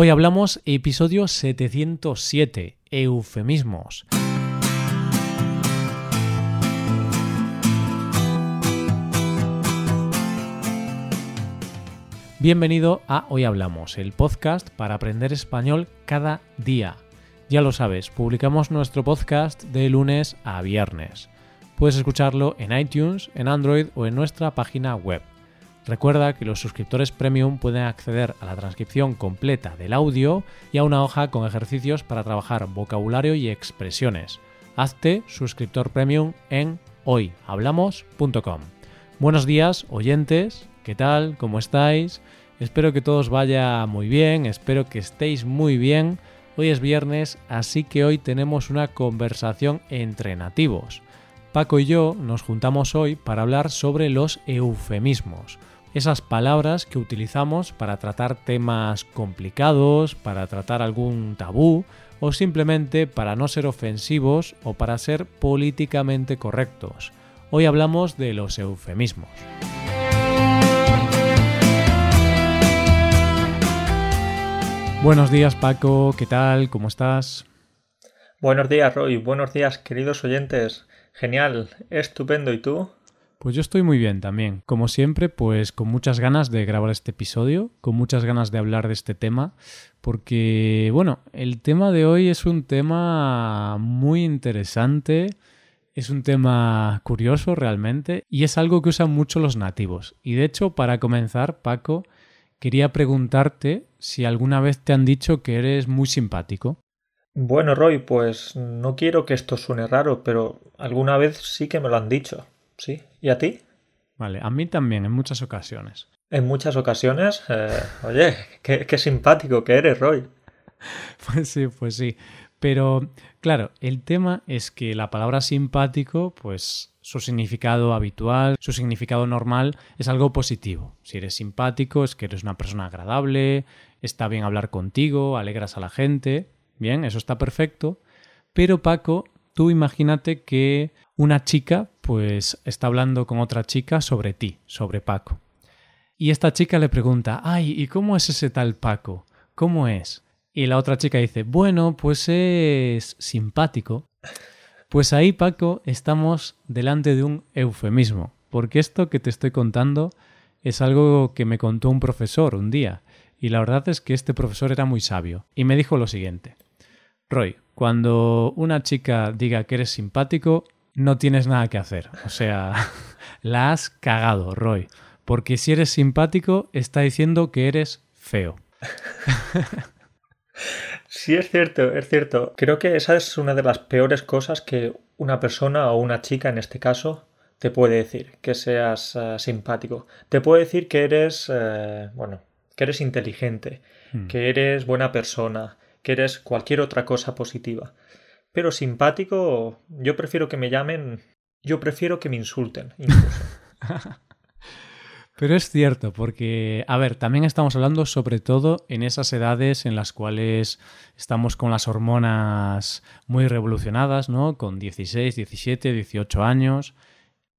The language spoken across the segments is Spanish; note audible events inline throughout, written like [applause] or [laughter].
Hoy hablamos episodio 707, eufemismos. Bienvenido a Hoy Hablamos, el podcast para aprender español cada día. Ya lo sabes, publicamos nuestro podcast de lunes a viernes. Puedes escucharlo en iTunes, en Android o en nuestra página web. Recuerda que los suscriptores premium pueden acceder a la transcripción completa del audio y a una hoja con ejercicios para trabajar vocabulario y expresiones. Hazte suscriptor premium en hoyhablamos.com. Buenos días, oyentes. ¿Qué tal? ¿Cómo estáis? Espero que todos vaya muy bien, espero que estéis muy bien. Hoy es viernes, así que hoy tenemos una conversación entre nativos. Paco y yo nos juntamos hoy para hablar sobre los eufemismos esas palabras que utilizamos para tratar temas complicados, para tratar algún tabú o simplemente para no ser ofensivos o para ser políticamente correctos. Hoy hablamos de los eufemismos. Buenos días Paco, ¿qué tal? ¿Cómo estás? Buenos días Roy, buenos días queridos oyentes. Genial, estupendo. ¿Y tú? Pues yo estoy muy bien también. Como siempre, pues con muchas ganas de grabar este episodio, con muchas ganas de hablar de este tema, porque, bueno, el tema de hoy es un tema muy interesante, es un tema curioso realmente, y es algo que usan mucho los nativos. Y de hecho, para comenzar, Paco, quería preguntarte si alguna vez te han dicho que eres muy simpático. Bueno, Roy, pues no quiero que esto suene raro, pero alguna vez sí que me lo han dicho sí. ¿Y a ti? Vale, a mí también, en muchas ocasiones. En muchas ocasiones. Eh, oye, qué, qué simpático que eres, Roy. [laughs] Pues sí, pues sí. Pero, claro, el tema es que la palabra simpático, pues su significado habitual, su significado normal es algo positivo. Si eres simpático es que eres una persona agradable, está bien hablar contigo, alegras a la gente. Bien, eso está perfecto. Pero Paco, tú imagínate que una chica pues está hablando con otra chica sobre ti, sobre Paco. Y esta chica le pregunta, ay, ¿y cómo es ese tal Paco? ¿Cómo es? Y la otra chica dice, bueno, pues es simpático. Pues ahí, Paco, estamos delante de un eufemismo, porque esto que te estoy contando es algo que me contó un profesor un día, y la verdad es que este profesor era muy sabio, y me dijo lo siguiente. Roy, cuando una chica diga que eres simpático, no tienes nada que hacer. O sea, [laughs] la has cagado, Roy. Porque si eres simpático, está diciendo que eres feo. Sí, es cierto, es cierto. Creo que esa es una de las peores cosas que una persona o una chica, en este caso, te puede decir, que seas eh, simpático. Te puede decir que eres, eh, bueno, que eres inteligente, hmm. que eres buena persona, que eres cualquier otra cosa positiva. Pero simpático, yo prefiero que me llamen, yo prefiero que me insulten. [laughs] Pero es cierto, porque, a ver, también estamos hablando sobre todo en esas edades en las cuales estamos con las hormonas muy revolucionadas, ¿no? Con 16, 17, 18 años.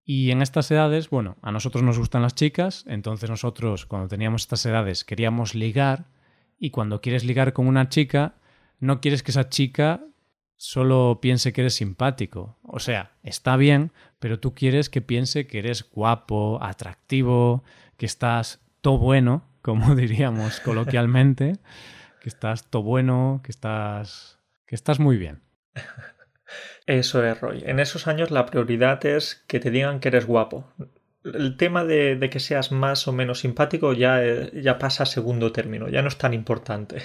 Y en estas edades, bueno, a nosotros nos gustan las chicas, entonces nosotros cuando teníamos estas edades queríamos ligar y cuando quieres ligar con una chica, no quieres que esa chica solo piense que eres simpático. O sea, está bien, pero tú quieres que piense que eres guapo, atractivo, que estás todo bueno, [laughs] como diríamos coloquialmente, que estás todo bueno, que estás que estás muy bien. Eso es, Roy. En esos años la prioridad es que te digan que eres guapo. El tema de, de que seas más o menos simpático ya, ya pasa a segundo término, ya no es tan importante.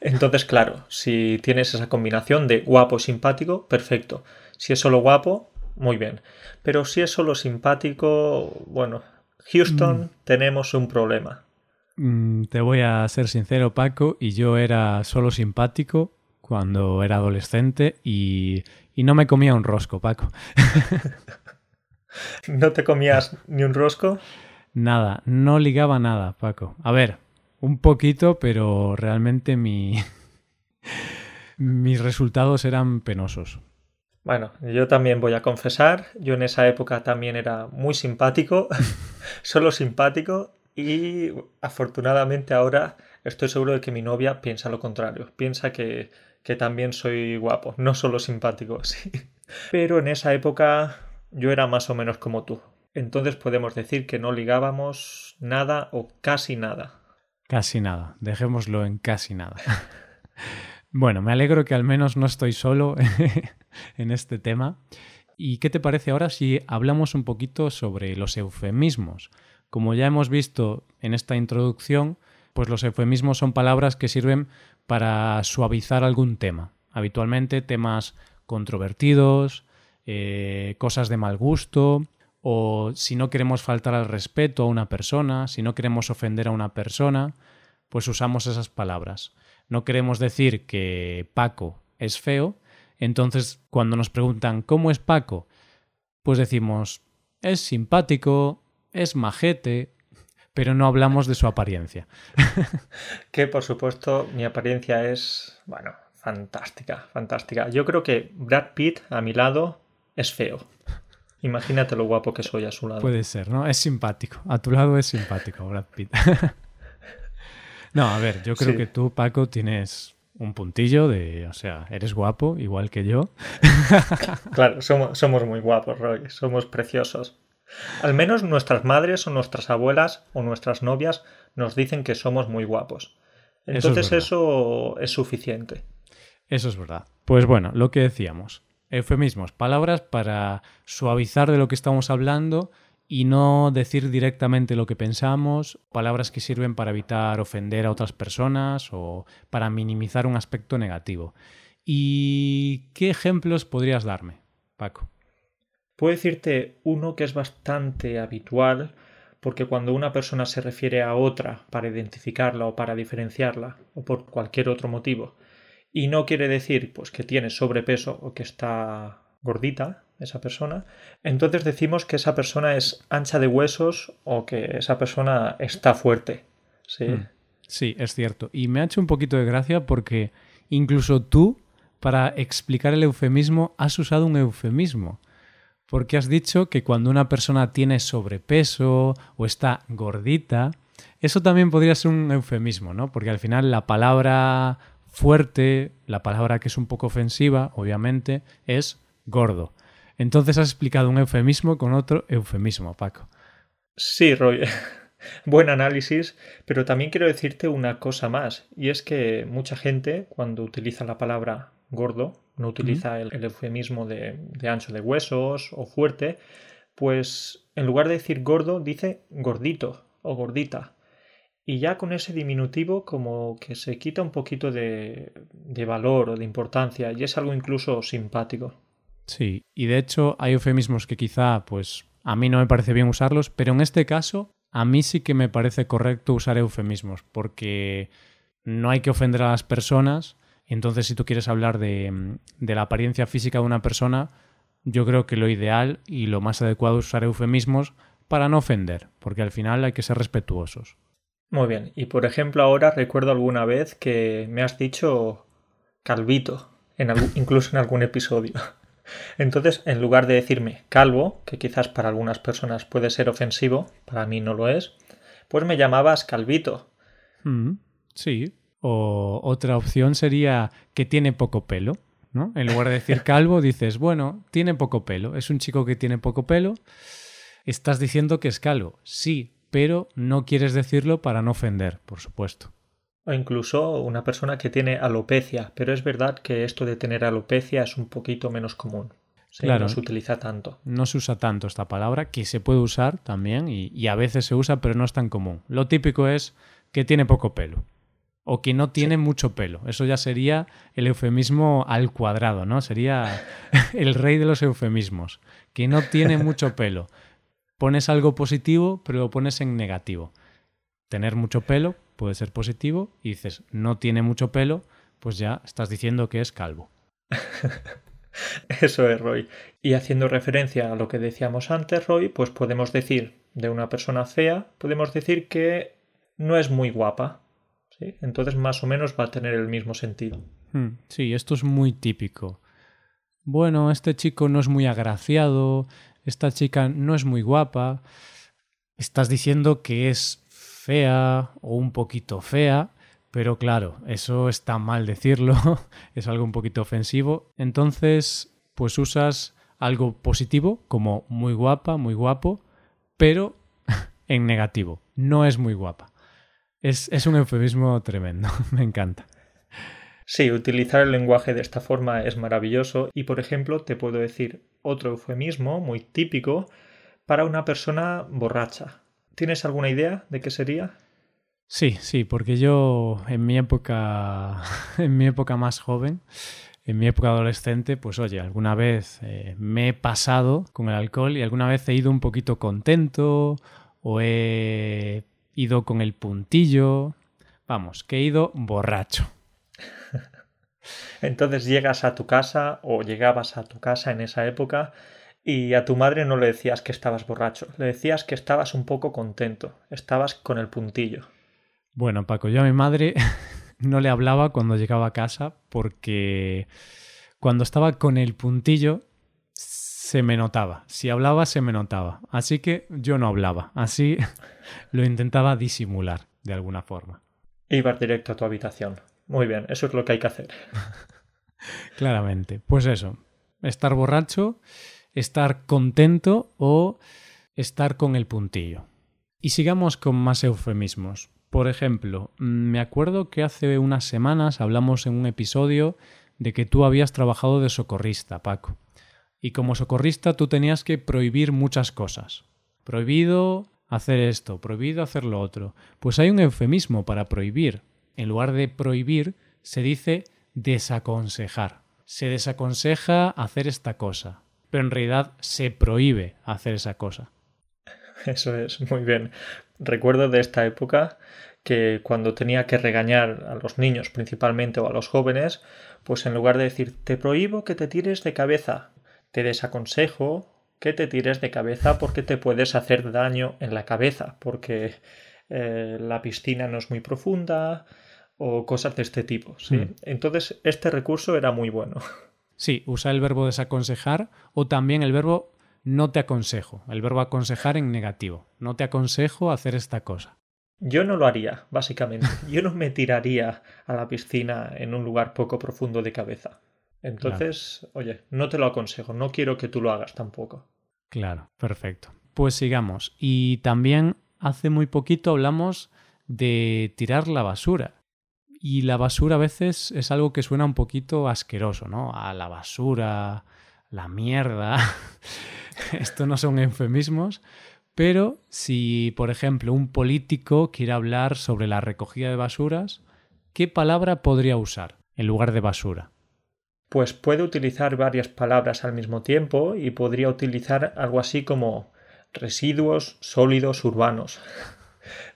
Entonces, claro, si tienes esa combinación de guapo simpático, perfecto. Si es solo guapo, muy bien. Pero si es solo simpático, bueno, Houston, mm. tenemos un problema. Mm, te voy a ser sincero, Paco, y yo era solo simpático cuando era adolescente y, y no me comía un rosco, Paco. [laughs] ¿No te comías ni un rosco? Nada, no ligaba nada, Paco. A ver, un poquito, pero realmente mi... [laughs] mis resultados eran penosos. Bueno, yo también voy a confesar, yo en esa época también era muy simpático, [laughs] solo simpático y afortunadamente ahora estoy seguro de que mi novia piensa lo contrario. Piensa que, que también soy guapo, no solo simpático, [laughs] sí. Pero en esa época yo era más o menos como tú. Entonces podemos decir que no ligábamos nada o casi nada. Casi nada, dejémoslo en casi nada. [laughs] bueno, me alegro que al menos no estoy solo [laughs] en este tema. ¿Y qué te parece ahora si hablamos un poquito sobre los eufemismos? Como ya hemos visto en esta introducción, pues los eufemismos son palabras que sirven para suavizar algún tema. Habitualmente temas controvertidos, eh, cosas de mal gusto, o si no queremos faltar al respeto a una persona, si no queremos ofender a una persona, pues usamos esas palabras. No queremos decir que Paco es feo, entonces cuando nos preguntan ¿cómo es Paco? Pues decimos es simpático, es majete, pero no hablamos de su apariencia. [laughs] que por supuesto mi apariencia es, bueno, fantástica, fantástica. Yo creo que Brad Pitt a mi lado es feo. Imagínate lo guapo que soy a su lado. Puede ser, ¿no? Es simpático. A tu lado es simpático, Brad Pitt. [laughs] no, a ver, yo creo que tú, Paco, tienes un puntillo de, o sea, eres guapo, igual que yo. [laughs] claro, somos, somos muy guapos, Roy, somos preciosos. Al menos nuestras madres o nuestras abuelas o nuestras novias nos dicen que somos muy guapos. Entonces eso es suficiente. Eso es verdad. Pues bueno, lo que decíamos. Eufemismos, palabras para suavizar de lo que estamos hablando y no decir directamente lo que pensamos, palabras que sirven para evitar ofender a otras personas o para minimizar un aspecto negativo. ¿Y qué ejemplos podrías darme, Paco? Puedo decirte uno que es bastante habitual, porque cuando una persona se refiere a otra para identificarla o para diferenciarla, o por cualquier otro motivo, y no quiere decir pues que tiene sobrepeso o que está gordita esa persona, entonces decimos que esa persona es ancha de huesos o que esa persona está fuerte. Sí. Mm. Sí, es cierto. Y me ha hecho un poquito de gracia porque incluso tú, para explicar el eufemismo, has usado un eufemismo. Porque has dicho que cuando una persona tiene sobrepeso o está gordita, eso también podría ser un eufemismo, ¿no? Porque al final la palabra fuerte, la palabra que es un poco ofensiva, obviamente, es gordo. Entonces has explicado un eufemismo con otro eufemismo, Paco. Sí, Roy. [laughs] Buen análisis, pero también quiero decirte una cosa más, y es que mucha gente cuando utiliza la palabra gordo, no utiliza el, eufemismo de, de ancho de huesos o fuerte, pues en lugar de decir gordo dice gordito o gordita. Y ya con ese diminutivo como que se quita un poquito de, valor o de importancia y es algo incluso simpático. Sí, y de hecho hay eufemismos que quizá pues a mí no me parece bien usarlos, pero en este caso a mí sí que me parece correcto usar eufemismos porque no hay que ofender a las personas. Entonces si tú quieres hablar de, de la apariencia física de una persona, yo creo que lo ideal y lo más adecuado es usar eufemismos para no ofender, porque al final hay que ser respetuosos. Muy bien. Y por ejemplo, ahora recuerdo alguna vez que me has dicho calvito, en incluso en algún episodio. [laughs] Entonces, en lugar de decirme calvo, que quizás para algunas personas puede ser ofensivo, para mí no lo es, pues me llamabas calvito. Mm, sí. O otra opción sería que tiene poco pelo. ¿no? En lugar de decir [laughs] calvo, dices, bueno, tiene poco pelo. Es un chico que tiene poco pelo. Estás diciendo que es calvo. Sí, pero no quieres decirlo para no ofender, por supuesto. O incluso una persona que tiene alopecia, pero es verdad que esto de tener alopecia es un poquito menos común. claro, no se utiliza tanto. No se usa tanto esta palabra, que se puede usar también y, a veces se usa, pero no es tan común. Lo típico es que tiene poco pelo o que no tiene mucho pelo. Eso ya sería el eufemismo al cuadrado, ¿no? Sería [laughs] el rey de los eufemismos, que no tiene mucho pelo pones algo positivo, pero lo pones en negativo. Tener mucho pelo puede ser positivo y dices no tiene mucho pelo, pues ya estás diciendo que es calvo. [laughs] Eso es, Roy. Y haciendo referencia a lo que decíamos antes, Roy, pues podemos decir de una persona fea, podemos decir que no es muy guapa. ¿sí? Entonces más o menos va a tener el mismo sentido. Hmm, sí, esto es muy típico. Bueno, este chico no es muy agraciado, esta chica no es muy guapa, estás diciendo que es fea o un poquito fea, Pero claro, eso está mal decirlo, [laughs] es algo un poquito ofensivo. Entonces, pues usas algo positivo como muy guapa, muy guapo, pero [laughs] en negativo. No es muy guapa. Es, es un eufemismo tremendo, [laughs] me encanta. Sí, utilizar el lenguaje de esta forma es maravilloso y, por ejemplo, te puedo decir otro eufemismo muy típico para una persona borracha. ¿Tienes alguna idea de qué sería? Sí, sí, porque yo en mi época, [laughs] en mi época más joven, en mi época adolescente, pues oye, alguna vez eh, me he pasado con el alcohol y alguna vez he ido un poquito contento o he ido con el puntillo. Vamos, que he ido borracho. Entonces llegas a tu casa o llegabas a tu casa en esa época y a tu madre no le decías que estabas borracho, le decías que estabas un poco contento, estabas con el puntillo. Bueno, Paco, yo a mi madre [laughs] no le hablaba cuando llegaba a casa porque cuando estaba con el puntillo se me notaba. Si hablaba, se me notaba. Así que yo no hablaba. Así [laughs] lo intentaba disimular de alguna forma. Ibas directo a tu habitación. Muy bien, eso es lo que hay que hacer. [laughs] Claramente. Pues eso, estar borracho, estar contento o estar con el puntillo. Y sigamos con más eufemismos. Por ejemplo, me acuerdo que hace unas semanas hablamos en un episodio de que tú habías trabajado de socorrista, Paco. Y como socorrista tú tenías que prohibir muchas cosas. Prohibido hacer esto, prohibido hacer lo otro. Pues hay un eufemismo para prohibir, en lugar de prohibir, se dice desaconsejar. Se desaconseja hacer esta cosa, pero en realidad se prohíbe hacer esa cosa. Eso es, muy bien. Recuerdo de esta época que cuando tenía que regañar a los niños principalmente o a los jóvenes, pues en lugar de decir te prohíbo que te tires de cabeza, te desaconsejo que te tires de cabeza porque te puedes hacer daño en la cabeza, porque eh, la piscina no es muy profunda, o cosas de este tipo. ¿sí? Hmm. Entonces, este recurso era muy bueno. [laughs] Sí, usa el verbo desaconsejar o también el verbo no te aconsejo, el verbo aconsejar en negativo. No te aconsejo hacer esta cosa. Yo no lo haría, básicamente. [laughs] Yo no me tiraría a la piscina en un lugar poco profundo de cabeza. Entonces, oye, no te lo aconsejo, no quiero que tú lo hagas tampoco. Claro, perfecto. Pues sigamos. Y también hace muy poquito hablamos de tirar la basura. Y la basura a veces es algo que suena un poquito asqueroso, ¿no? A la basura, la mierda. [laughs] Esto no son eufemismos, pero si, por ejemplo, un político quiere hablar sobre la recogida de basuras, ¿qué palabra podría usar en lugar de basura? Pues puede utilizar varias palabras al mismo tiempo y podría utilizar algo así como residuos sólidos urbanos. [laughs]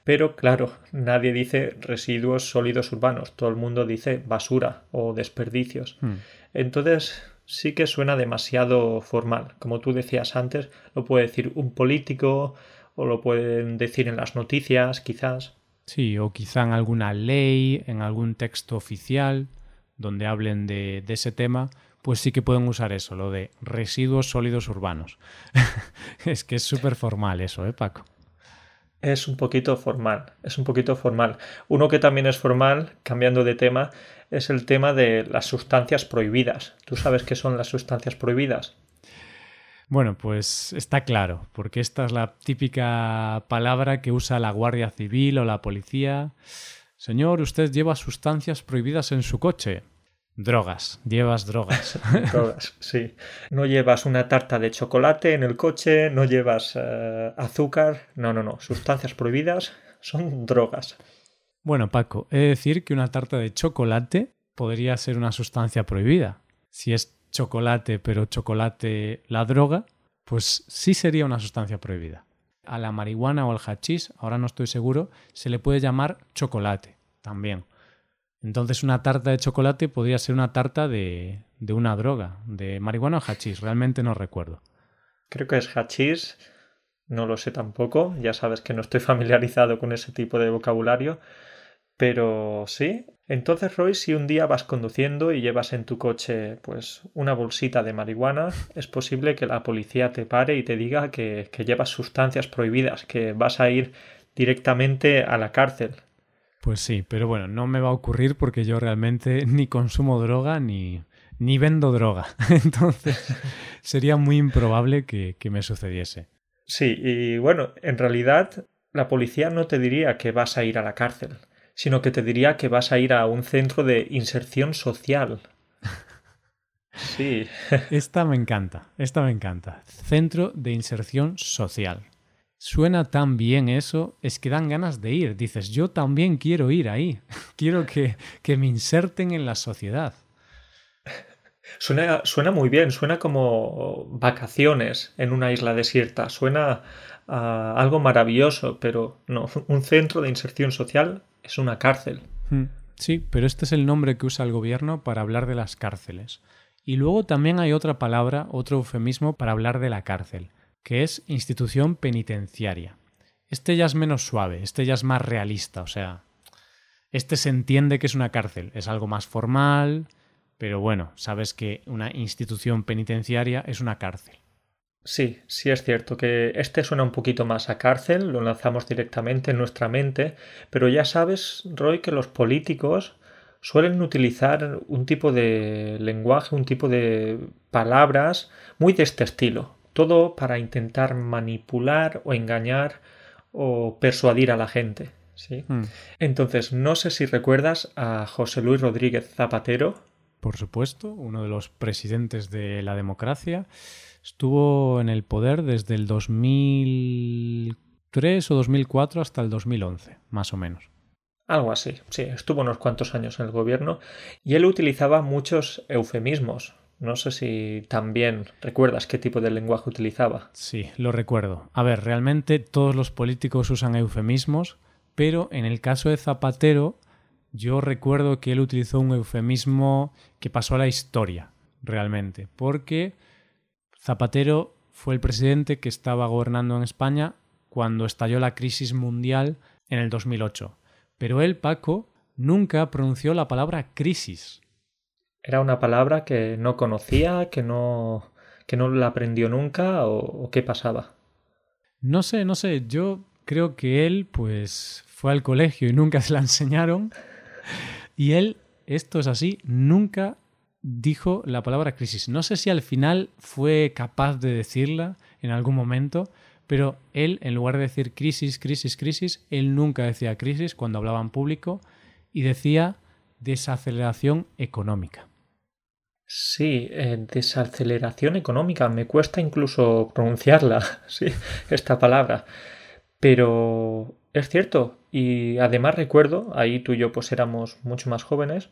Pero claro, nadie dice residuos sólidos urbanos, todo el mundo dice basura o desperdicios. Hmm. Entonces sí que suena demasiado formal. Como tú decías antes, lo puede decir un político o lo pueden decir en las noticias, quizás. Sí, o quizá en alguna ley, en algún texto oficial donde hablen de, de ese tema, pues sí que pueden usar eso, lo de residuos sólidos urbanos. [laughs] es que es súper formal eso, ¿eh, Paco? Es un poquito formal, es un poquito formal. Uno que también es formal, cambiando de tema, es el tema de las sustancias prohibidas. ¿Tú sabes qué son las sustancias prohibidas? Bueno, pues está claro, porque esta es la típica palabra que usa la Guardia Civil o la policía. Señor, usted lleva sustancias prohibidas en su coche. Drogas, llevas drogas. [laughs] drogas, sí. No llevas una tarta de chocolate en el coche, no llevas eh, azúcar, no, no, no. Sustancias prohibidas son drogas. Bueno, Paco, he de decir que una tarta de chocolate podría ser una sustancia prohibida. Si es chocolate, pero chocolate la droga, pues sí sería una sustancia prohibida. A la marihuana o al hachís, ahora no estoy seguro, se le puede llamar chocolate también. Entonces una tarta de chocolate podría ser una tarta de, de una droga, de marihuana o hachís, realmente no recuerdo. Creo que es hachís, no lo sé tampoco, ya sabes que no estoy [laughs] familiarizado con ese tipo de vocabulario, pero sí. Entonces, Roy, si un día vas conduciendo y llevas en tu coche pues una bolsita de marihuana, es posible que la policía te pare y te diga que, que llevas sustancias prohibidas, que vas a ir directamente a la cárcel. Pues sí, pero bueno, no me va a ocurrir porque yo realmente [laughs] ni consumo droga ni, ni vendo droga. [laughs] Entonces [laughs] sería muy improbable que, que me sucediese. Sí, y bueno, en realidad la policía no te diría que vas a ir a la cárcel, sino que te diría que vas a ir a un centro de inserción social. Sí. Esta me encanta, esta me encanta. Centro de inserción social. Suena tan bien eso, es que dan ganas de ir. Dices, yo también quiero ir ahí. [laughs] quiero que, que me inserten en la sociedad. [laughs] Suena, suena muy bien, suena como vacaciones en una isla desierta, suena a algo maravilloso, pero no, [laughs] un centro de inserción social es una cárcel. Hmm. Sí, pero este es el nombre que usa el gobierno para hablar de las cárceles. Y luego también hay otra palabra, otro eufemismo para hablar de la cárcel, que es institución penitenciaria. Este ya es menos suave, este ya es más realista, o sea, este se entiende que es una cárcel, es algo más formal, pero bueno, sabes que una institución penitenciaria es una cárcel. Sí, sí es cierto que este suena un poquito más a cárcel, lo lanzamos directamente en nuestra mente, pero ya sabes, Roy, que los políticos suelen utilizar un tipo de lenguaje, un tipo de palabras muy de este estilo, todo para intentar manipular o engañar o persuadir a la gente. ¿sí? Hmm. Entonces, no sé si recuerdas a José Luis Rodríguez Zapatero. Por supuesto, uno de los presidentes de la democracia Estuvo en el poder desde el 2003 o 2004 hasta el 2011, más o menos. Algo así, sí, estuvo unos cuantos años en el gobierno y él utilizaba muchos eufemismos. No sé si también recuerdas qué tipo de lenguaje utilizaba. Sí, lo recuerdo. A ver, realmente todos los políticos usan eufemismos, pero en el caso de Zapatero, yo recuerdo que él utilizó un eufemismo que pasó a la historia, realmente, porque Zapatero fue el presidente que estaba gobernando en España cuando estalló la crisis mundial en el 2008. Pero él, Paco, nunca pronunció la palabra crisis. ¿Era una palabra que no conocía, que no, que no la aprendió nunca o, o qué pasaba? No sé, no sé. Yo creo que él, pues, fue al colegio y nunca [laughs] se la enseñaron. Y él, esto es así, nunca dijo la palabra crisis. No sé si al final fue capaz de decirla en algún momento, pero él, en lugar de decir crisis, crisis, crisis, él nunca decía crisis cuando hablaba en público y decía desaceleración económica. Sí, eh, desaceleración económica. Me cuesta incluso pronunciarla, [laughs] sí, esta palabra. Pero es cierto. Y además recuerdo, ahí tú y yo pues éramos mucho más jóvenes,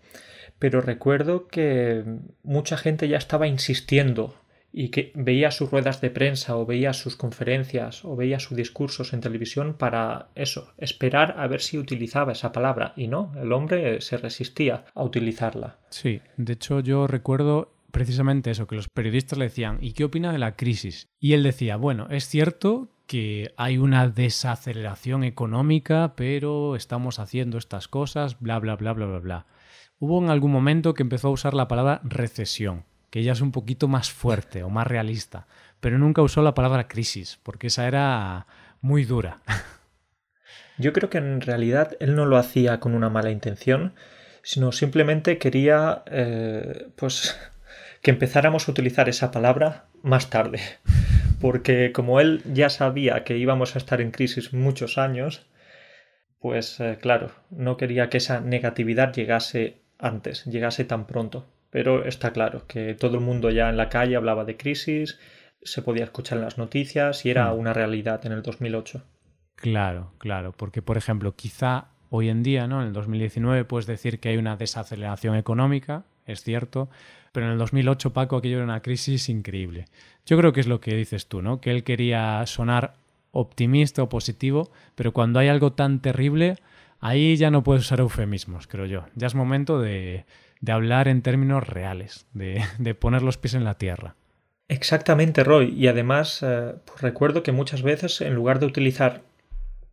pero recuerdo que mucha gente ya estaba insistiendo y que veía sus ruedas de prensa o veía sus conferencias o veía sus discursos en televisión para eso, esperar a ver si utilizaba esa palabra y no, el hombre se resistía a utilizarla. Sí, de hecho yo recuerdo precisamente eso, que los periodistas le decían ¿y qué opina de la crisis? Y él decía, bueno, es cierto que hay una desaceleración económica, pero estamos haciendo estas cosas, bla, bla, bla, bla, bla, bla. Hubo en algún momento que empezó a usar la palabra recesión, que ya es un poquito más fuerte o más realista, pero nunca usó la palabra crisis, porque esa era muy dura. [laughs] Yo creo que en realidad él no lo hacía con una mala intención, sino simplemente quería eh, pues [laughs] que empezáramos a utilizar esa palabra más tarde. [laughs] Porque como él ya sabía que íbamos a estar en crisis muchos años, pues eh, claro, no quería que esa negatividad llegase antes, llegase tan pronto. Pero está claro que todo el mundo ya en la calle hablaba de crisis, se podía escuchar en las noticias y era hmm. una realidad en el 2008. Claro, claro, porque por ejemplo, quizá hoy en día, ¿no? En el 2019 puedes decir que hay una desaceleración económica, es cierto, pero en el 2008 Paco aquello era una crisis increíble. Yo creo que es lo que dices tú, ¿no? Que él quería sonar optimista o positivo, pero cuando hay algo tan terrible, Ahí ya no puedes usar eufemismos, creo yo. Ya es momento de, hablar en términos reales, de, poner los pies en la tierra. Exactamente, Roy. Y además, eh, pues recuerdo que muchas veces, en lugar de utilizar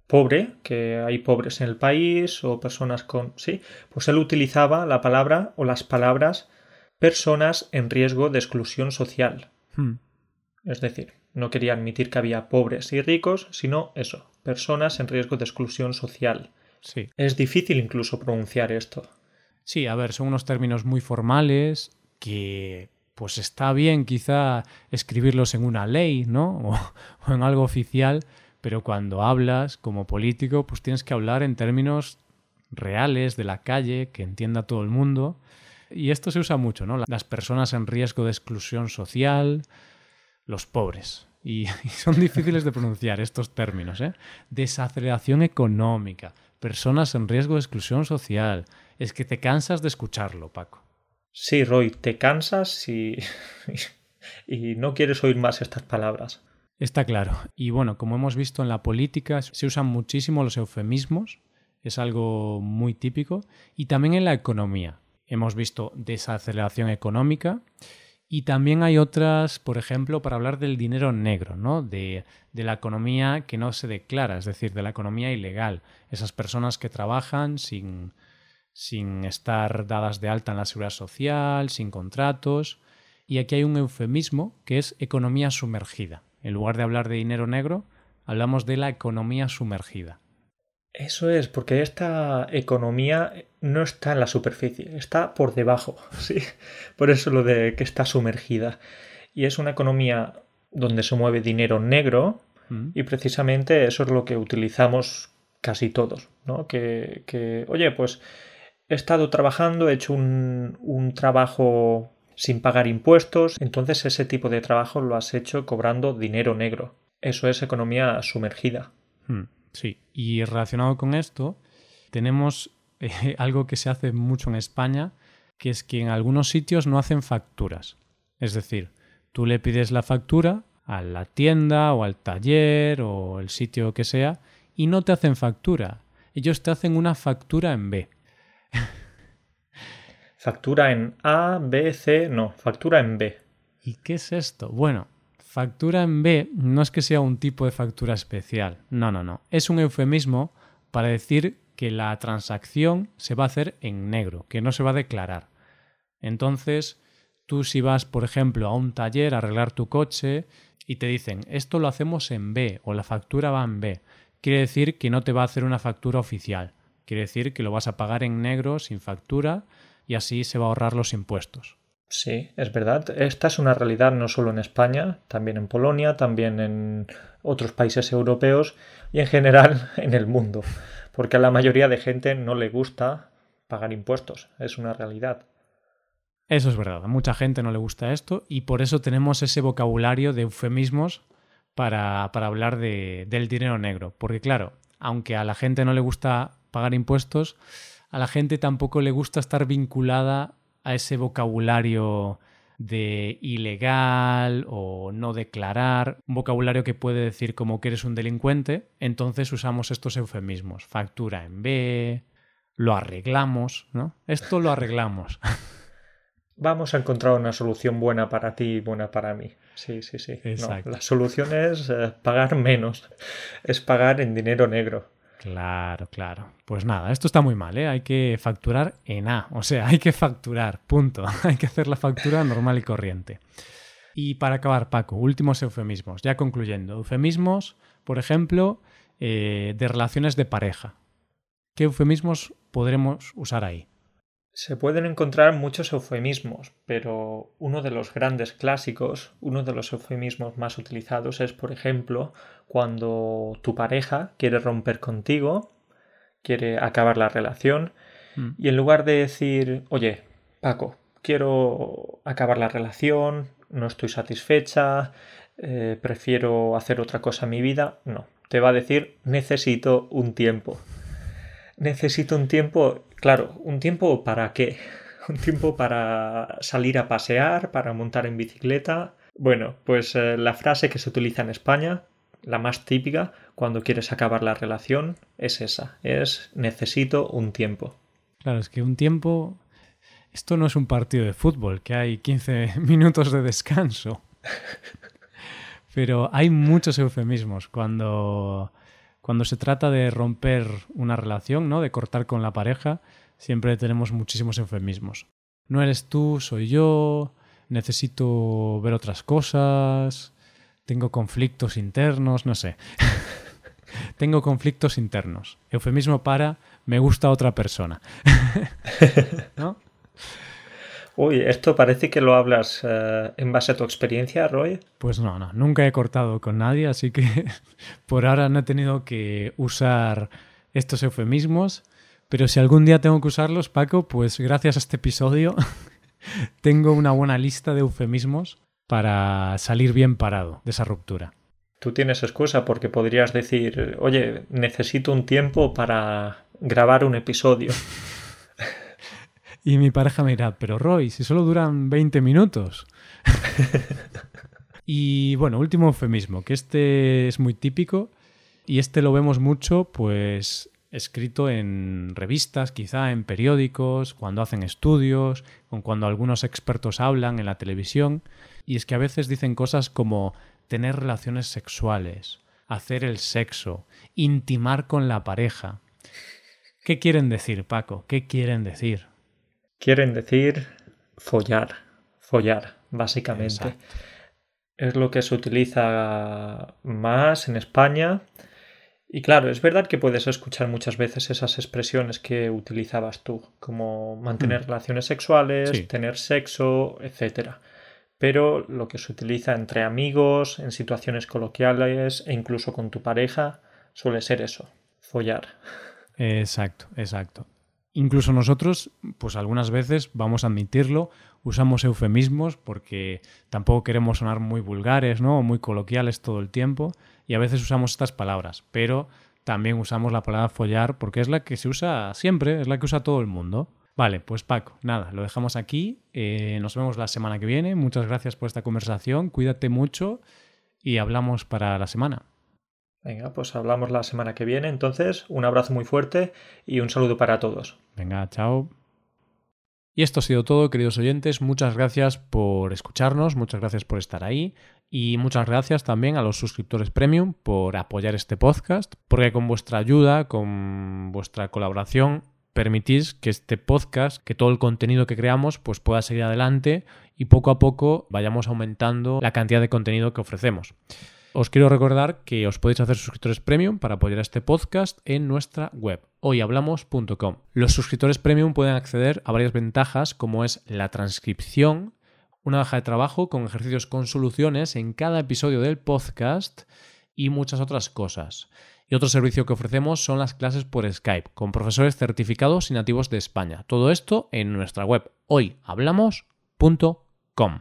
pobre, que hay pobres en el país o personas con... Sí, pues él utilizaba la palabra o las palabras personas en riesgo de exclusión social. Hmm. Es decir, no quería admitir que había pobres y ricos, sino eso, personas en riesgo de exclusión social Sí. Es difícil incluso pronunciar esto. Sí, a ver, son unos términos muy formales que pues está bien quizá escribirlos en una ley, ¿no? [laughs] O, en algo oficial, pero cuando hablas como político, pues tienes que hablar en términos reales de la calle, que entienda todo el mundo. Y esto se usa mucho, ¿no? Las personas en riesgo de exclusión social, los pobres. Y, [laughs] y son difíciles de pronunciar estos términos, ¿eh? Desaceleración económica, personas en riesgo de exclusión social. Es que te cansas de escucharlo, Paco. Sí, Roy, te cansas y, [laughs] y no quieres oír más estas palabras. Está claro. Y bueno, como hemos visto en la política, se usan muchísimo los eufemismos, es algo muy típico, y también en la economía. Hemos visto desaceleración económica y también hay otras, por ejemplo, para hablar del dinero negro, ¿no? De, de, la economía que no se declara, es decir, de la economía ilegal. Esas personas que trabajan sin, sin estar dadas de alta en la seguridad social, sin contratos. Y aquí hay un eufemismo que es economía sumergida. En lugar de hablar de dinero negro, hablamos de la economía sumergida. Eso es, porque esta economía no está en la superficie, está por debajo, [laughs] ¿sí? Por eso lo de que está sumergida. Y es una economía donde se mueve dinero negro mm. y precisamente eso es lo que utilizamos casi todos, ¿no? Que, que oye, pues he estado trabajando, he hecho un, trabajo sin pagar impuestos, entonces ese tipo de trabajo lo has hecho cobrando dinero negro. Eso es economía sumergida. Mm. Sí, y relacionado con esto, tenemos eh, [laughs] algo que se hace mucho en España, que es que en algunos sitios no hacen facturas. Es decir, tú le pides la factura a la tienda o al taller o el sitio que sea y no te hacen factura. Ellos te hacen una factura en B. [laughs] factura en A, B, C, no, factura en B. ¿Y qué es esto? Bueno, Factura en B no es que sea un tipo de factura especial, no, no, no. Es un eufemismo para decir que la transacción se va a hacer en negro, que no se va a declarar. Entonces, tú si vas, por ejemplo, a un taller a arreglar tu coche y te dicen, esto lo hacemos en B o la factura va en B, quiere decir que no te va a hacer una factura oficial. Quiere decir que lo vas a pagar en negro sin factura y así se va a ahorrar los impuestos. Sí, es verdad. Esta es una realidad no solo en España, también en Polonia, también en otros países europeos y en general [laughs] en el mundo, porque a la mayoría de gente no le gusta pagar impuestos. Es una realidad. Eso es verdad. A mucha gente no le gusta esto y por eso tenemos ese vocabulario de eufemismos para, para hablar de, del dinero negro. Porque claro, aunque a la gente no le gusta pagar impuestos, a la gente tampoco le gusta estar vinculada a ese vocabulario de ilegal o no declarar, un vocabulario que puede decir como que eres un delincuente, entonces usamos estos eufemismos, factura en B, lo arreglamos, ¿no? Esto lo arreglamos. [laughs] Vamos a encontrar una solución buena para ti y buena para mí. Sí, sí, sí. la solución es eh, pagar menos, es pagar en dinero negro. Claro, claro. Pues nada, esto está muy mal, ¿eh? Hay que facturar en A, o sea, hay que facturar, punto. [laughs] hay que hacer la factura normal y corriente. Y para acabar, Paco, últimos eufemismos, ya concluyendo. Eufemismos, por ejemplo, eh, de relaciones de pareja. ¿Qué eufemismos podremos usar ahí? Se pueden encontrar muchos eufemismos, pero uno de los grandes clásicos, uno de los eufemismos más utilizados es, por ejemplo, cuando tu pareja quiere romper contigo, quiere acabar la relación, mm. y en lugar de decir, oye, Paco, quiero acabar la relación, no estoy satisfecha, eh, prefiero hacer otra cosa en mi vida, no, te va a decir, necesito un tiempo necesito un tiempo, claro, un tiempo para qué? [laughs] Un tiempo para salir a pasear, para montar en bicicleta. Bueno, pues eh, la frase que se utiliza en España, la más típica, cuando quieres acabar la relación, es esa, es necesito un tiempo. Claro, es que un tiempo... Esto no es un partido de fútbol, que hay 15 [laughs] minutos de descanso. [laughs] Pero hay muchos eufemismos cuando cuando se trata de romper una relación, ¿no? De cortar con la pareja, siempre tenemos muchísimos eufemismos. No eres tú, soy yo, necesito ver otras cosas, tengo conflictos internos, no sé. [laughs] tengo conflictos internos. Eufemismo para me gusta otra persona. [laughs] ¿No? Uy, esto parece que lo hablas eh, en base a tu experiencia, Roy. Pues no, no, nunca he cortado con nadie, así que [laughs] por ahora no he tenido que usar estos eufemismos. Pero si algún día tengo que usarlos, Paco, pues gracias a este episodio [laughs] tengo una buena lista de eufemismos para salir bien parado de esa ruptura. Tú tienes excusa porque podrías decir, oye, necesito un tiempo para grabar un episodio. [laughs] Y mi pareja me dirá, pero Roy, si solo duran 20 minutos. [laughs] y bueno, último eufemismo, que este es muy típico y este lo vemos mucho, pues escrito en revistas, quizá en periódicos, cuando hacen estudios, o cuando algunos expertos hablan en la televisión, y es que a veces dicen cosas como tener relaciones sexuales, hacer el sexo, intimar con la pareja. ¿Qué quieren decir, Paco? ¿Qué quieren decir? Quieren decir follar, follar, básicamente. Es lo que se utiliza más en España. Y claro, es verdad que puedes escuchar muchas veces esas expresiones que utilizabas tú, como mantener mm. relaciones sexuales, tener sexo, etc. Pero lo que se utiliza entre amigos, en situaciones coloquiales e incluso con tu pareja, suele ser eso, follar. Exacto, exacto. Incluso nosotros, pues algunas veces, vamos a admitirlo, usamos eufemismos porque tampoco queremos sonar muy vulgares, ¿no? O muy coloquiales todo el tiempo. Y a veces usamos estas palabras, pero también usamos la palabra follar porque es la que se usa siempre, es la que usa todo el mundo. Vale, pues Paco, nada, lo dejamos aquí. Eh, nos vemos la semana que viene. Muchas gracias por esta conversación. Cuídate mucho y hablamos para la semana. Venga, pues hablamos la semana que viene. Entonces, un abrazo muy fuerte y un saludo para todos. Venga, chao. Y esto ha sido todo, queridos oyentes. Muchas gracias por escucharnos, muchas gracias por estar ahí y muchas gracias también a los suscriptores premium por apoyar este podcast, porque con vuestra ayuda, con vuestra colaboración, permitís que este podcast, que todo el contenido que creamos, pues pueda seguir adelante y poco a poco vayamos aumentando la cantidad de contenido que ofrecemos. Os quiero recordar que os podéis hacer suscriptores premium para apoyar a este podcast en nuestra web, hoyhablamos.com. Los suscriptores premium pueden acceder a varias ventajas como es la transcripción, una baja de trabajo con ejercicios con soluciones en cada episodio del podcast y muchas otras cosas. Y otro servicio que ofrecemos son las clases por Skype con profesores certificados y nativos de España. Todo esto en nuestra web hoyhablamos.com.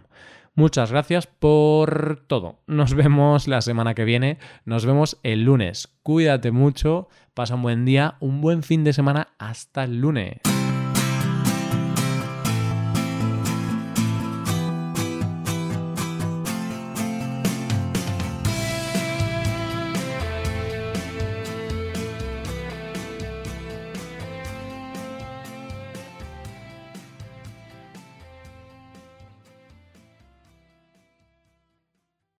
Muchas gracias por todo. Nos vemos la semana que viene. Nos vemos el lunes. Cuídate mucho. Pasa un buen día, un buen fin de semana. Hasta el lunes.